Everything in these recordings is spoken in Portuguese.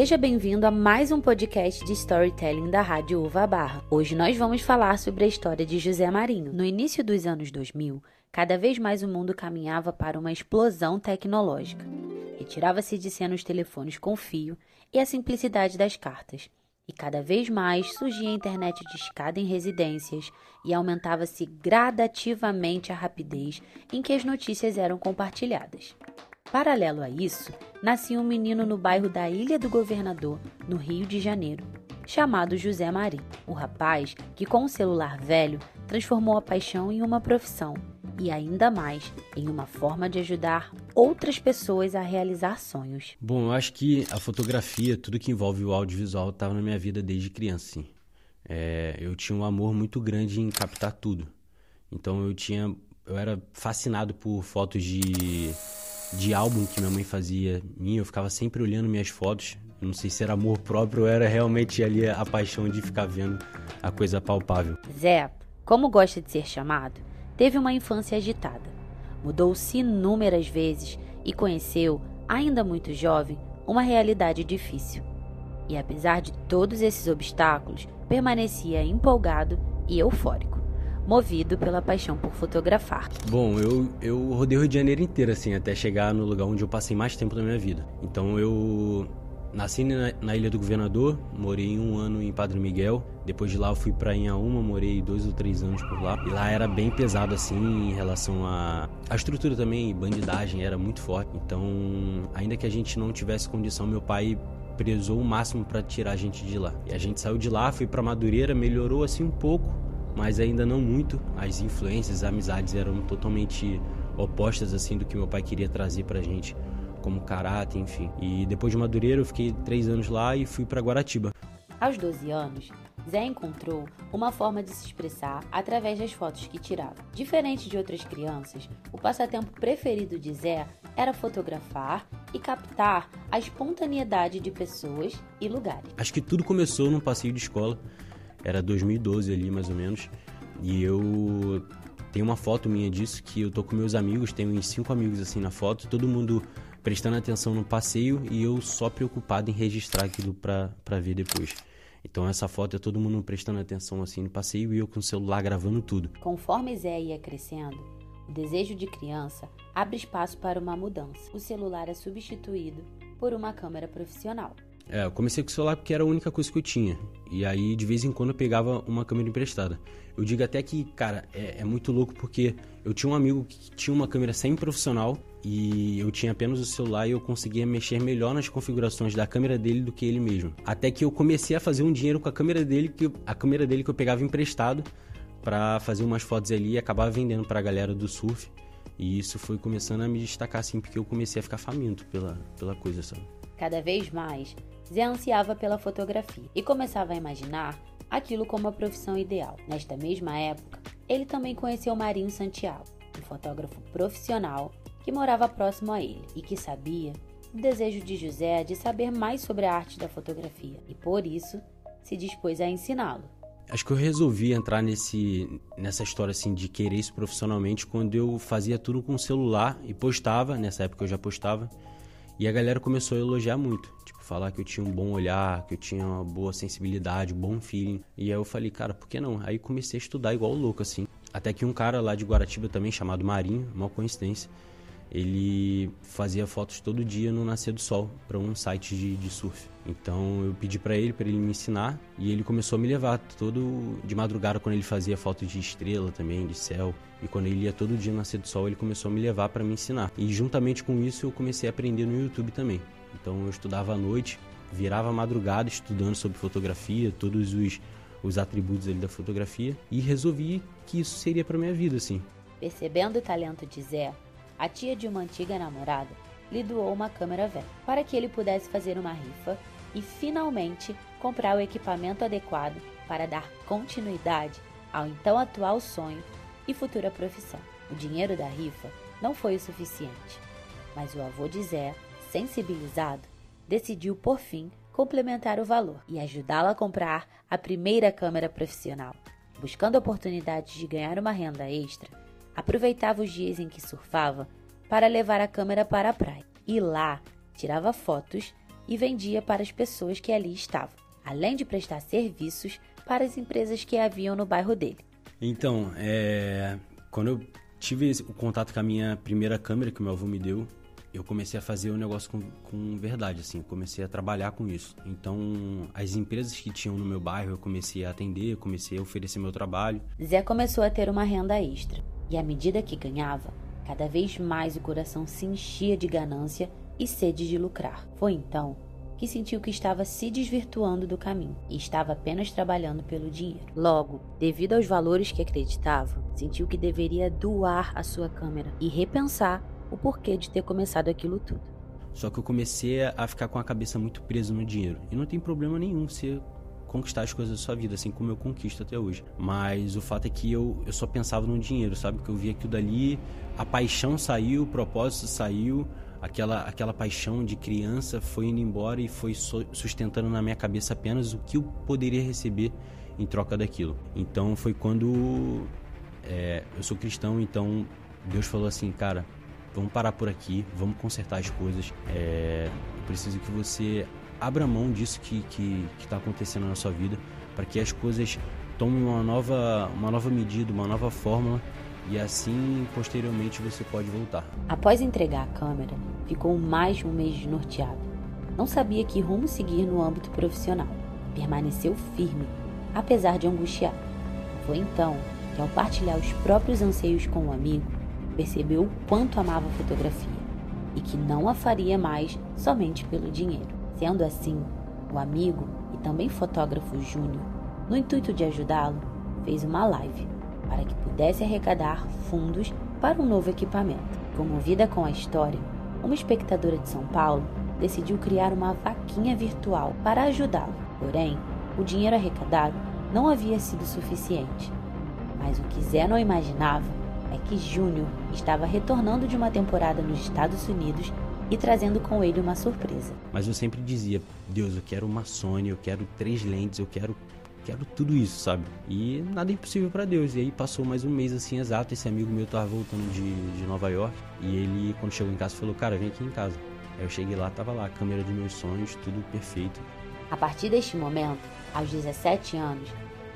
Seja bem-vindo a mais um podcast de storytelling da Rádio Uva Barra. Hoje nós vamos falar sobre a história de José Marinho. No início dos anos 2000, cada vez mais o mundo caminhava para uma explosão tecnológica. Retirava-se de cena os telefones com fio e a simplicidade das cartas. E cada vez mais surgia a internet de escada em residências e aumentava-se gradativamente a rapidez em que as notícias eram compartilhadas. Paralelo a isso, nascia um menino no bairro da Ilha do Governador, no Rio de Janeiro, chamado José Marinho. O rapaz, que com um celular velho transformou a paixão em uma profissão e ainda mais em uma forma de ajudar outras pessoas a realizar sonhos. Bom, eu acho que a fotografia, tudo que envolve o audiovisual, estava na minha vida desde criança. Sim. É, eu tinha um amor muito grande em captar tudo. Então eu tinha, eu era fascinado por fotos de de álbum que minha mãe fazia minha, eu ficava sempre olhando minhas fotos. Não sei se era amor próprio ou era realmente ali a paixão de ficar vendo a coisa palpável. Zé, como gosta de ser chamado, teve uma infância agitada. Mudou-se inúmeras vezes e conheceu, ainda muito jovem, uma realidade difícil. E apesar de todos esses obstáculos, permanecia empolgado e eufórico movido pela paixão por fotografar. Bom, eu, eu rodei o Rio de Janeiro inteiro, assim, até chegar no lugar onde eu passei mais tempo da minha vida. Então eu nasci na, na Ilha do Governador, morei um ano em Padre Miguel. Depois de lá eu fui para Inhaúma, morei dois ou três anos por lá. E lá era bem pesado, assim, em relação a, a estrutura também, bandidagem era muito forte. Então, ainda que a gente não tivesse condição, meu pai prezou o máximo para tirar a gente de lá. E a gente saiu de lá, foi para Madureira, melhorou assim um pouco, mas ainda não muito. As influências, as amizades eram totalmente opostas assim do que meu pai queria trazer pra gente como caráter, enfim. E depois de Madureira eu fiquei três anos lá e fui para Guaratiba. Aos 12 anos, Zé encontrou uma forma de se expressar através das fotos que tirava. Diferente de outras crianças, o passatempo preferido de Zé era fotografar e captar a espontaneidade de pessoas e lugares. Acho que tudo começou num passeio de escola era 2012 ali, mais ou menos. E eu tenho uma foto minha disso que eu tô com meus amigos, tenho uns cinco amigos assim na foto, todo mundo prestando atenção no passeio e eu só preocupado em registrar aquilo para ver depois. Então essa foto é todo mundo prestando atenção assim no passeio e eu com o celular gravando tudo. Conforme Zé ia crescendo, o desejo de criança abre espaço para uma mudança. O celular é substituído por uma câmera profissional. É, eu comecei com o celular porque era a única coisa que eu tinha. E aí, de vez em quando, eu pegava uma câmera emprestada. Eu digo até que, cara, é, é muito louco porque eu tinha um amigo que tinha uma câmera semi-profissional e eu tinha apenas o celular e eu conseguia mexer melhor nas configurações da câmera dele do que ele mesmo. Até que eu comecei a fazer um dinheiro com a câmera dele, que a câmera dele que eu pegava emprestado para fazer umas fotos ali e acabava vendendo para a galera do surf. E isso foi começando a me destacar assim, porque eu comecei a ficar faminto pela, pela coisa, sabe? Cada vez mais, Zé ansiava pela fotografia e começava a imaginar aquilo como a profissão ideal. Nesta mesma época, ele também conheceu Marinho Santiago, um fotógrafo profissional que morava próximo a ele e que sabia o desejo de José de saber mais sobre a arte da fotografia e, por isso, se dispôs a ensiná-lo. Acho que eu resolvi entrar nesse, nessa história assim de querer isso profissionalmente quando eu fazia tudo com o celular e postava, nessa época eu já postava, e a galera começou a elogiar muito falar que eu tinha um bom olhar, que eu tinha uma boa sensibilidade, um bom feeling. E aí eu falei, cara, por que não? Aí comecei a estudar igual louco, assim. Até que um cara lá de Guaratiba também, chamado Marinho, uma coincidência, ele fazia fotos todo dia no nascer do sol para um site de, de, surf. Então eu pedi para ele para ele me ensinar e ele começou a me levar todo de madrugada quando ele fazia fotos de estrela também, de céu. E quando ele ia todo dia no nascer do sol, ele começou a me levar para me ensinar. E juntamente com isso eu comecei a aprender no YouTube também. Então eu estudava à noite, virava madrugada estudando sobre fotografia, todos os, os atributos ali da fotografia e resolvi que isso seria para minha vida, assim. Percebendo o talento de Zé, a tia de uma antiga namorada lhe doou uma câmera velha para que ele pudesse fazer uma rifa e finalmente comprar o equipamento adequado para dar continuidade ao então atual sonho e futura profissão. O dinheiro da rifa não foi o suficiente, mas o avô de Zé sensibilizado, decidiu por fim complementar o valor e ajudá-la a comprar a primeira câmera profissional. Buscando oportunidades de ganhar uma renda extra, aproveitava os dias em que surfava para levar a câmera para a praia e lá tirava fotos e vendia para as pessoas que ali estavam, além de prestar serviços para as empresas que haviam no bairro dele. Então, é... quando eu tive o contato com a minha primeira câmera que meu avô me deu, eu comecei a fazer o negócio com, com verdade, assim, comecei a trabalhar com isso. Então, as empresas que tinham no meu bairro, eu comecei a atender, comecei a oferecer meu trabalho. Zé começou a ter uma renda extra, e à medida que ganhava, cada vez mais o coração se enchia de ganância e sede de lucrar. Foi então que sentiu que estava se desvirtuando do caminho e estava apenas trabalhando pelo dinheiro. Logo, devido aos valores que acreditava, sentiu que deveria doar a sua câmera e repensar o porquê de ter começado aquilo tudo. Só que eu comecei a ficar com a cabeça muito presa no dinheiro. E não tem problema nenhum você conquistar as coisas da sua vida, assim como eu conquisto até hoje. Mas o fato é que eu, eu só pensava no dinheiro, sabe? Que eu via aquilo dali, a paixão saiu, o propósito saiu, aquela, aquela paixão de criança foi indo embora e foi sustentando na minha cabeça apenas o que eu poderia receber em troca daquilo. Então foi quando é, eu sou cristão, então Deus falou assim, cara, vamos parar por aqui, vamos consertar as coisas. É, eu preciso que você abra mão disso que que está acontecendo na sua vida, para que as coisas tomem uma nova, uma nova medida, uma nova fórmula e assim posteriormente você pode voltar. Após entregar a câmera, ficou mais um mês desnorteado. Não sabia que rumo seguir no âmbito profissional. Permaneceu firme, apesar de angustiado. Foi então que, ao partilhar os próprios anseios com um amigo, percebeu o quanto amava a fotografia e que não a faria mais somente pelo dinheiro. Sendo assim, o amigo e também fotógrafo Júnior, no intuito de ajudá-lo, fez uma live para que pudesse arrecadar fundos para um novo equipamento. Comovida com a história, uma espectadora de São Paulo decidiu criar uma vaquinha virtual para ajudá-lo. Porém, o dinheiro arrecadado não havia sido suficiente. Mas o que Zé não imaginava é que Júnior estava retornando de uma temporada nos Estados Unidos e trazendo com ele uma surpresa. Mas eu sempre dizia: Deus, eu quero uma Sony, eu quero três lentes, eu quero quero tudo isso, sabe? E nada é impossível para Deus. E aí passou mais um mês assim exato. Esse amigo meu tava voltando de, de Nova York. E ele, quando chegou em casa, falou: Cara, vem aqui em casa. Aí eu cheguei lá, tava lá, a câmera dos meus sonhos, tudo perfeito. A partir deste momento, aos 17 anos,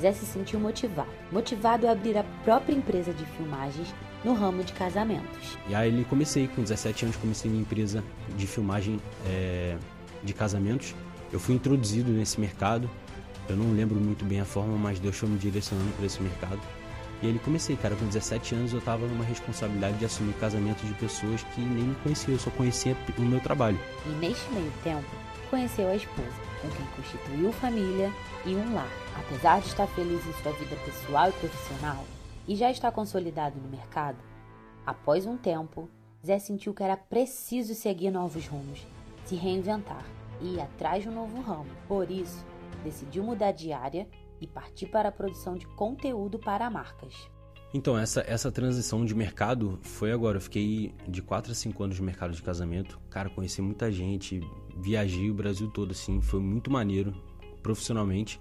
Zé se sentiu motivado. Motivado a abrir a própria empresa de filmagens no ramo de casamentos. E aí ele comecei, com 17 anos, comecei minha empresa de filmagem é, de casamentos. Eu fui introduzido nesse mercado eu não lembro muito bem a forma, mas Deus foi me direcionando para esse mercado. E ele comecei, cara, com 17 anos eu estava numa responsabilidade de assumir casamento de pessoas que nem me conheciam, eu só conhecia o meu trabalho. E neste meio tempo, conheceu a esposa, com quem constituiu família e um lar. Apesar de estar feliz em sua vida pessoal e profissional e já estar consolidado no mercado, após um tempo, Zé sentiu que era preciso seguir novos rumos, se reinventar e ir atrás de um novo ramo. Por isso, decidiu mudar de área e partir para a produção de conteúdo para marcas. Então, essa, essa transição de mercado foi agora. Eu fiquei de 4 a 5 anos no mercado de casamento. Cara, conheci muita gente, viajei o Brasil todo, assim, foi muito maneiro profissionalmente.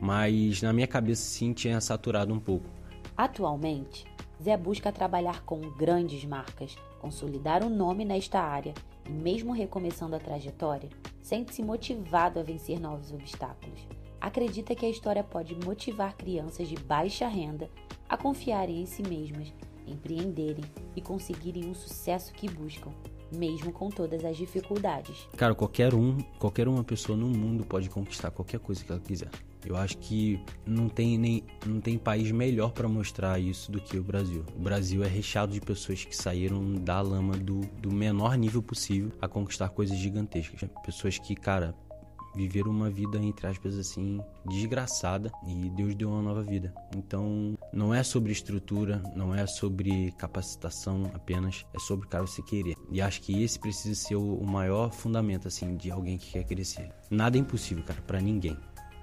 Mas na minha cabeça, sim, tinha saturado um pouco. Atualmente, Zé busca trabalhar com grandes marcas, consolidar um nome nesta área e, mesmo recomeçando a trajetória, sente-se motivado a vencer novos obstáculos. Acredita que a história pode motivar crianças de baixa renda a confiarem em si mesmas, empreenderem e conseguirem um sucesso que buscam, mesmo com todas as dificuldades. Cara, qualquer um, qualquer uma pessoa no mundo pode conquistar qualquer coisa que ela quiser. Eu acho que não tem nem não tem país melhor para mostrar isso do que o Brasil. O Brasil é recheado de pessoas que saíram da lama do, do menor nível possível a conquistar coisas gigantescas. Pessoas que, cara, viveram uma vida, entre aspas, assim, desgraçada e Deus deu uma nova vida. Então, não é sobre estrutura, não é sobre capacitação apenas, é sobre, cara, você querer. E acho que esse precisa ser o maior fundamento, assim, de alguém que quer crescer. Nada é impossível, cara, para ninguém.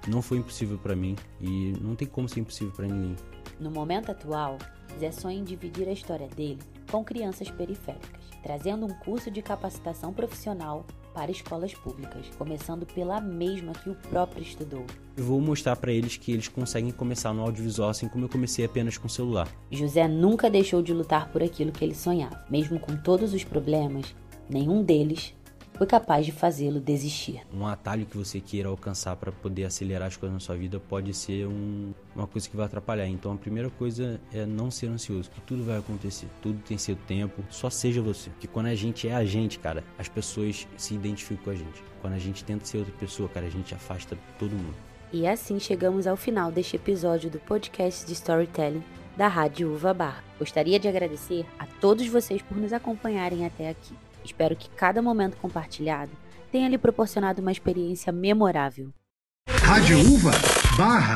Não foi impossível para mim e não tem como ser impossível para ninguém. No momento atual, Zé sonha em dividir a história dele com crianças periféricas, trazendo um curso de capacitação profissional para escolas públicas, começando pela mesma que o próprio estudou. Eu vou mostrar para eles que eles conseguem começar no audiovisual assim como eu comecei apenas com celular. José nunca deixou de lutar por aquilo que ele sonhava, mesmo com todos os problemas, nenhum deles foi capaz de fazê-lo desistir. Um atalho que você queira alcançar para poder acelerar as coisas na sua vida pode ser um, uma coisa que vai atrapalhar. Então a primeira coisa é não ser ansioso, que tudo vai acontecer, tudo tem seu tempo, só seja você. Que quando a gente é a gente, cara, as pessoas se identificam com a gente. Quando a gente tenta ser outra pessoa, cara, a gente afasta todo mundo. E assim chegamos ao final deste episódio do podcast de Storytelling da Rádio Uva Bar. Gostaria de agradecer a todos vocês por nos acompanharem até aqui. Espero que cada momento compartilhado tenha lhe proporcionado uma experiência memorável. Rádio Uva Barra